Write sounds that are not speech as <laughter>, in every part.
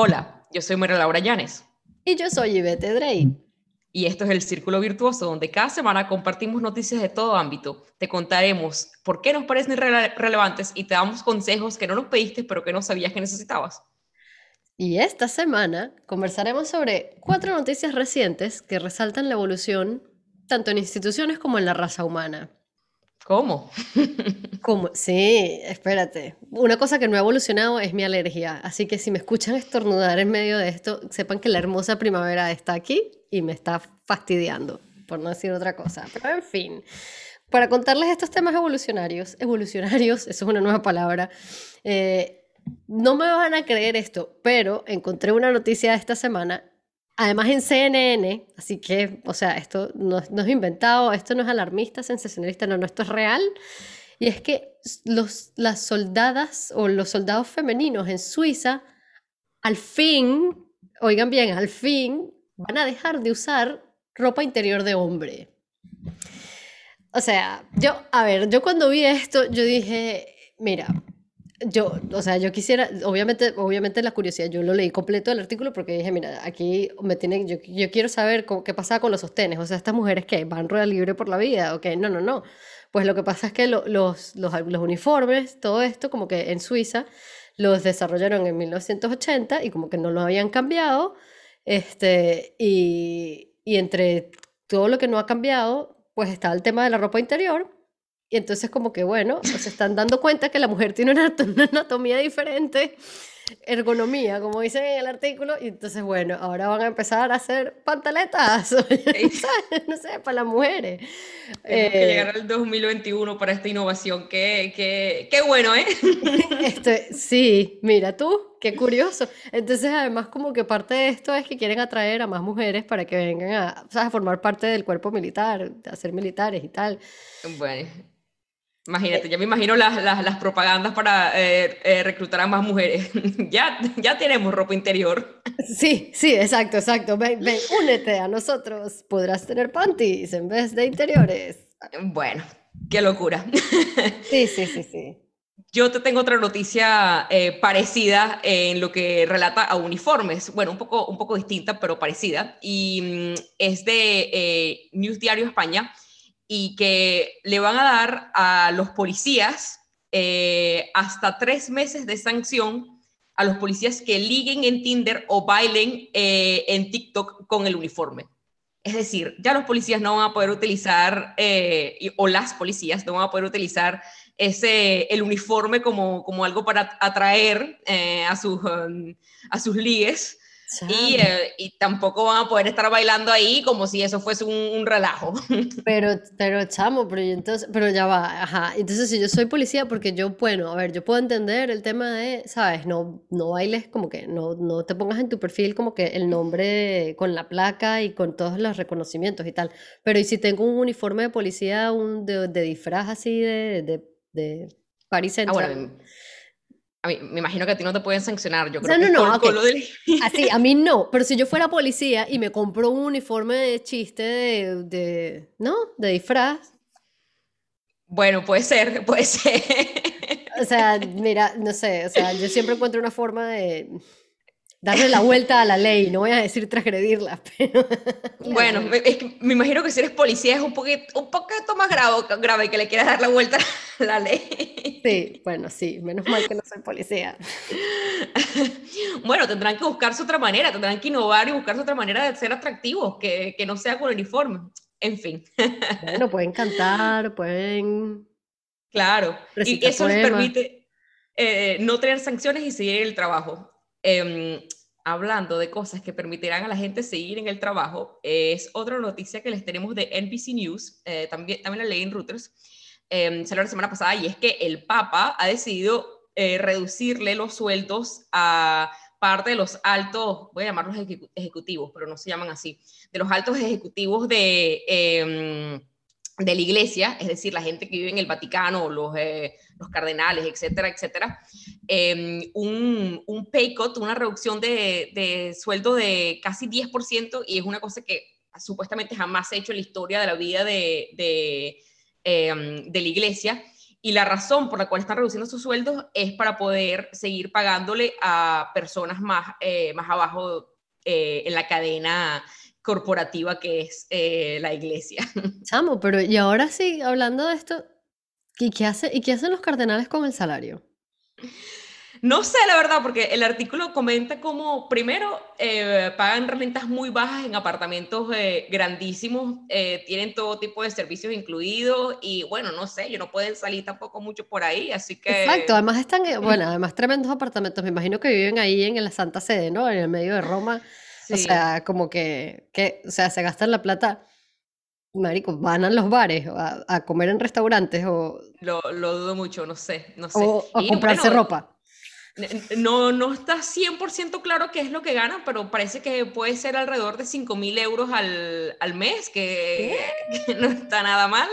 Hola, yo soy María Laura Llanes. Y yo soy Ivete Drey. Y esto es el Círculo Virtuoso, donde cada semana compartimos noticias de todo ámbito. Te contaremos por qué nos parecen relevantes y te damos consejos que no nos pediste, pero que no sabías que necesitabas. Y esta semana conversaremos sobre cuatro noticias recientes que resaltan la evolución tanto en instituciones como en la raza humana. ¿Cómo? ¿Cómo? Sí, espérate. Una cosa que no ha evolucionado es mi alergia, así que si me escuchan estornudar en medio de esto, sepan que la hermosa primavera está aquí y me está fastidiando, por no decir otra cosa. Pero en fin, para contarles estos temas evolucionarios, evolucionarios, eso es una nueva palabra, eh, no me van a creer esto, pero encontré una noticia esta semana Además en CNN, así que, o sea, esto no, es inventado, esto no es alarmista, sensacionalista, no, no, esto es real. Y es que los, las soldadas o los soldados femeninos en Suiza, al fin, oigan bien, al fin van a dejar de usar ropa interior de hombre. O sea, yo, a ver, yo cuando vi esto, yo dije, mira, yo, o sea, yo quisiera, obviamente, obviamente la curiosidad, yo lo leí completo el artículo porque dije, mira, aquí me tiene, yo, yo quiero saber qué pasa con los sostenes, o sea, estas mujeres que van rueda libre por la vida, ok, no, no, no. Pues lo que pasa es que los, los, los uniformes, todo esto, como que en Suiza, los desarrollaron en 1980 y como que no lo habían cambiado, este, y, y entre todo lo que no ha cambiado, pues está el tema de la ropa interior, y entonces como que, bueno, se están dando cuenta que la mujer tiene una, anatomía diferente, ergonomía, como dicen en el artículo, y entonces, bueno, ahora van a empezar a hacer pantaletas, <laughs> no sé, para las mujeres. Tenemos que llegar eh, al 2021 para esta innovación, qué, qué, qué bueno, ¿eh? <laughs> Este, sí, mira tú, qué curioso. Entonces, además, como que parte de esto es que quieren atraer a más mujeres para que vengan a, a formar parte del cuerpo militar, a ser militares y tal. Bueno. Imagínate, ya me imagino las, las, las propagandas para eh, eh, reclutar a más mujeres. <laughs> ya, ya tenemos ropa interior. Sí, sí, exacto, exacto. Ven, ven, únete a nosotros. Podrás tener panties en vez de interiores. Bueno, qué locura. <laughs> sí, sí, sí, sí. Yo te tengo otra noticia eh, parecida en lo que relata a uniformes. Bueno, un poco, un poco distinta, pero parecida. Y mm, es de News Diario España y que le van a dar a los policías eh, hasta tres meses de sanción a los policías que liguen en Tinder o bailen eh, en TikTok con el uniforme. Es decir, ya los policías no van a poder utilizar, eh, o las policías no van a poder utilizar ese, el uniforme como, como algo para atraer a, sus, um, a sus ligues, y, eh, y, tampoco van a poder estar bailando ahí como si eso fuese un, relajo. <laughs> Pero, pero chamo, pero, entonces, pero ya va, ajá. Entonces, si yo soy policía, porque yo, bueno, a ver, yo puedo entender el tema de, ¿sabes? No, no bailes como que, no, no te pongas en tu perfil como que el nombre con la placa y con todos los reconocimientos y tal. Pero, ¿y si tengo un uniforme de policía, un de, de disfraz así de, de, de Paris ah, Central? A mí, me imagino que a ti no te pueden sancionar, yo creo no, que no, no, Así, a mí no, pero si yo fuera policía y me compro un uniforme de chiste de, de ¿no? De disfraz. Bueno, puede ser, puede ser. O sea, mira, no sé, o sea, yo siempre encuentro una forma de darle la vuelta a la ley, no voy a decir transgredirla, <laughs> pero... Bueno, me, me imagino que si eres policía es un poquito, un poquito más grave, grave que le quieras dar la vuelta a la ley. Sí, bueno, sí, menos mal que no soy policía. Bueno, tendrán que buscarse otra manera, tendrán que innovar y buscarse otra manera de ser atractivos, que, que no sea con uniforme. En fin. Bueno, pueden cantar, pueden... Claro, y eso les permite eh, no tener sanciones y seguir el trabajo. Em, hablando de cosas que permitirán a la gente seguir en el trabajo, es otra noticia que les tenemos de NBC News, eh, también, también la leí en Reuters, eh, salió la semana pasada, y es que el Papa ha decidido eh, reducirle los sueldos a parte de los altos, voy a llamarlos ejecutivos, pero no se llaman así, de los altos ejecutivos de, em, de la iglesia, es decir, la gente que vive en el Vaticano, los, los cardenales, etcétera, etcétera, em, un, un pay cut, una reducción de, de, sueldo de casi 10%, y es una cosa que supuestamente jamás se ha hecho en la historia de la vida de, de, em, de la iglesia. y la razón por la cual están reduciendo sus sueldos es para poder seguir pagándole a personas más, eh, más abajo eh, en la cadena corporativa que es eh, la iglesia. <laughs> Chamo, pero y ahora sí, hablando de esto, ¿y qué, hace, ¿y qué hacen los cardenales con el salario? No sé, la verdad, porque el artículo comenta cómo, primero, eh, pagan rentas muy bajas en apartamentos eh, grandísimos, eh, tienen todo tipo de servicios incluidos y, bueno, no sé, yo no pueden salir tampoco mucho por ahí, así que... Exacto, además están, bueno, además tremendos apartamentos, me imagino que viven ahí en la Santa Sede, ¿no? En el medio de Roma, o sea, como que, que, o sea, se gastan la plata marico, van a los bares a, comer en restaurantes o... Lo, lo, dudo mucho, no sé, no sé. O a comprarse ropa. No, no está 100% claro qué es lo que gana, pero parece que puede ser alrededor de 5 mil euros al, al mes, que, no está nada mal.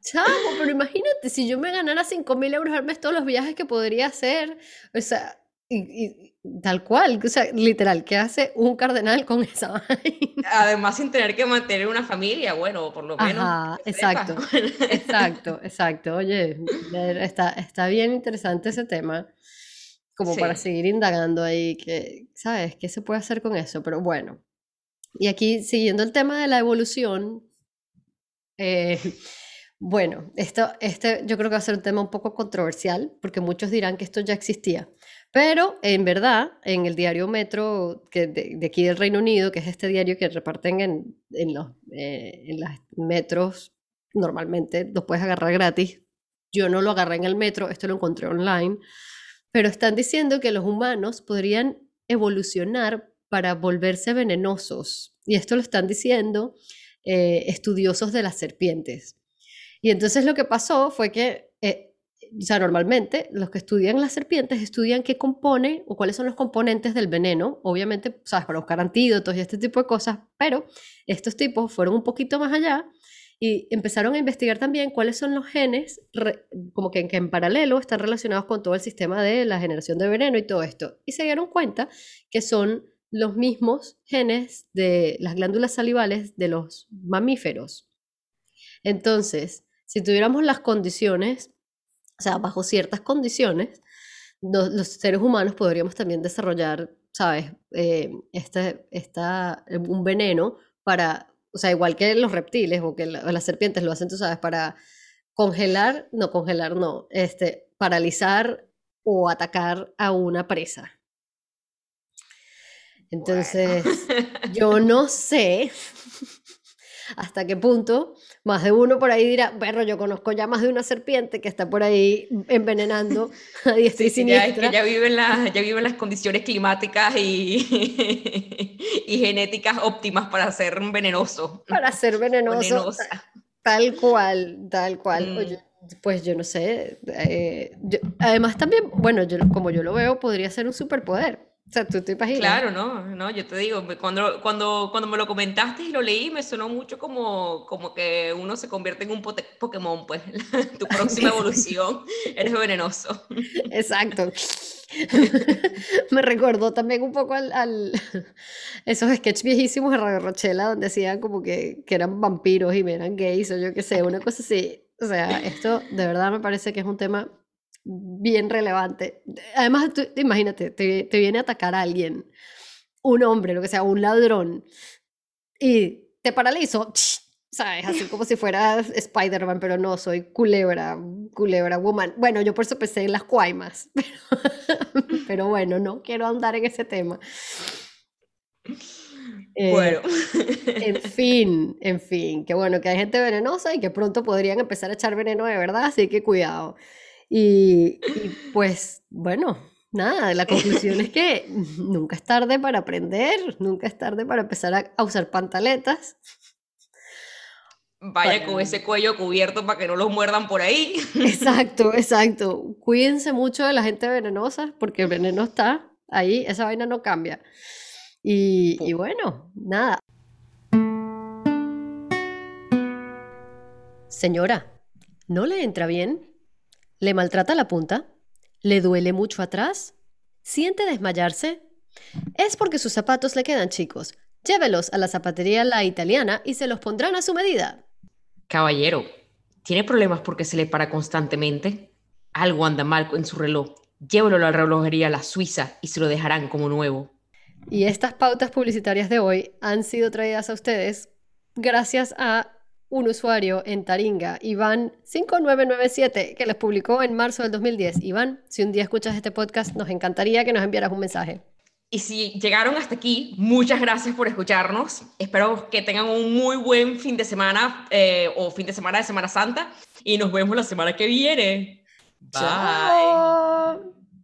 Chamo, pero imagínate, si yo me ganara 5 mil euros al mes todos los viajes que podría hacer, o sea, y, tal cual, o sea, literal, ¿qué hace un cardenal con esa Además, sin tener que mantener una familia, bueno, por lo menos. exacto, <laughs> exacto, exacto. Oye, está, está bien interesante ese tema, como para seguir indagando ahí, que, ¿sabes? ¿Qué se puede hacer con eso? Pero bueno, y aquí, siguiendo el tema de la evolución, eh, bueno, esto, este yo creo que va a ser un tema un poco controversial, porque muchos dirán que esto ya existía. Pero en verdad, en el diario Metro que de, aquí del Reino Unido, que es este diario que reparten en, los eh, metros, normalmente los puedes agarrar gratis. Yo no lo agarré en el metro, esto lo encontré online. Pero están diciendo que los humanos podrían evolucionar para volverse venenosos. Y esto lo están diciendo eh, estudiosos de las serpientes. Y entonces lo que pasó fue que eh, o sea, normalmente los que estudian las serpientes estudian qué compone o cuáles son los componentes del veneno, obviamente, sabes, para buscar antídotos y este tipo de cosas, pero estos tipos fueron un poquito más allá y empezaron a investigar también cuáles son los genes, como que, que en paralelo están relacionados con todo el sistema de la generación de veneno y todo esto. Y se dieron cuenta que son los mismos genes de las glándulas salivales de los mamíferos. Entonces, si tuviéramos las condiciones o sea, bajo ciertas condiciones, los, seres humanos podríamos también desarrollar, ¿sabes? Eh, este, esta, un veneno para, o sea, igual que los reptiles o que las serpientes lo hacen, tú sabes, para congelar, no congelar, no, este, paralizar o atacar a una presa. Entonces, yo no sé <laughs> hasta qué punto más de uno por ahí dirá, perro, yo conozco ya más de una serpiente que está por ahí envenenando a diestra y siniestra. Ya, ya, viven las, ya viven las condiciones climáticas y, <laughs> y genéticas óptimas para ser venenoso. Para ser venenoso. Tal cual, tal cual. Mm. pues yo no sé. Eh, además también, bueno, yo, como yo lo veo, podría ser un superpoder o sea, tú te imaginas. Claro, no, no, yo te digo, cuando, cuando, cuando me lo comentaste y lo leí, me sonó mucho como, como que uno se convierte en un Pokémon, pues, <laughs> tu próxima evolución, eres venenoso. Exacto. <laughs> me recordó también un poco al, esos sketches viejísimos de Radio Rochela donde decían como que, que eran vampiros y eran gays o yo qué sé, una cosa así. O sea, esto de verdad me parece que es un tema bien relevante. Además, tú, imagínate, te, te, viene a atacar a alguien, un hombre, lo que sea, un ladrón, y te paralizo, ¿sabes? Así como si fueras Spider-Man, pero no, soy culebra, culebra woman. Bueno, yo por eso pensé en las cuaimas, <laughs> pero, pero bueno, no quiero andar en ese tema. bueno. Eh, en <laughs> fin, en fin, que bueno, que hay gente venenosa y que pronto podrían empezar a echar veneno de verdad, así que cuidado. Y, <laughs> pues bueno, nada, la conclusión es que <laughs> nunca es tarde para aprender, nunca es tarde para empezar a, usar pantaletas. Vaya con ese cuello cubierto para que no los muerdan por ahí. <laughs> Exacto, exacto. Cuídense mucho de la gente venenosa porque el veneno está ahí, esa vaina no cambia. Y, y bueno, nada. Señora, ¿no le entra bien? ¿Le maltrata la punta? ¿Le duele mucho atrás? ¿Siente desmayarse? Es porque sus zapatos le quedan chicos. Llévelos a la zapatería La Italiana y se los pondrán a su medida. Caballero, ¿Tiene problemas porque se le para constantemente? Algo anda mal en su reloj. Llévelo a la relojería La Suiza y se lo dejarán como nuevo. Y estas pautas publicitarias de hoy han sido traídas a ustedes gracias a un usuario en Taringa, Iván5997, que les publicó en marzo del 2010. Iván, si un día escuchas este podcast, nos encantaría que nos enviaras un mensaje. Y si llegaron hasta aquí, muchas gracias por escucharnos. Espero que tengan un muy buen fin de semana eh, o fin de semana de Semana Santa y nos vemos la semana que viene. Bye.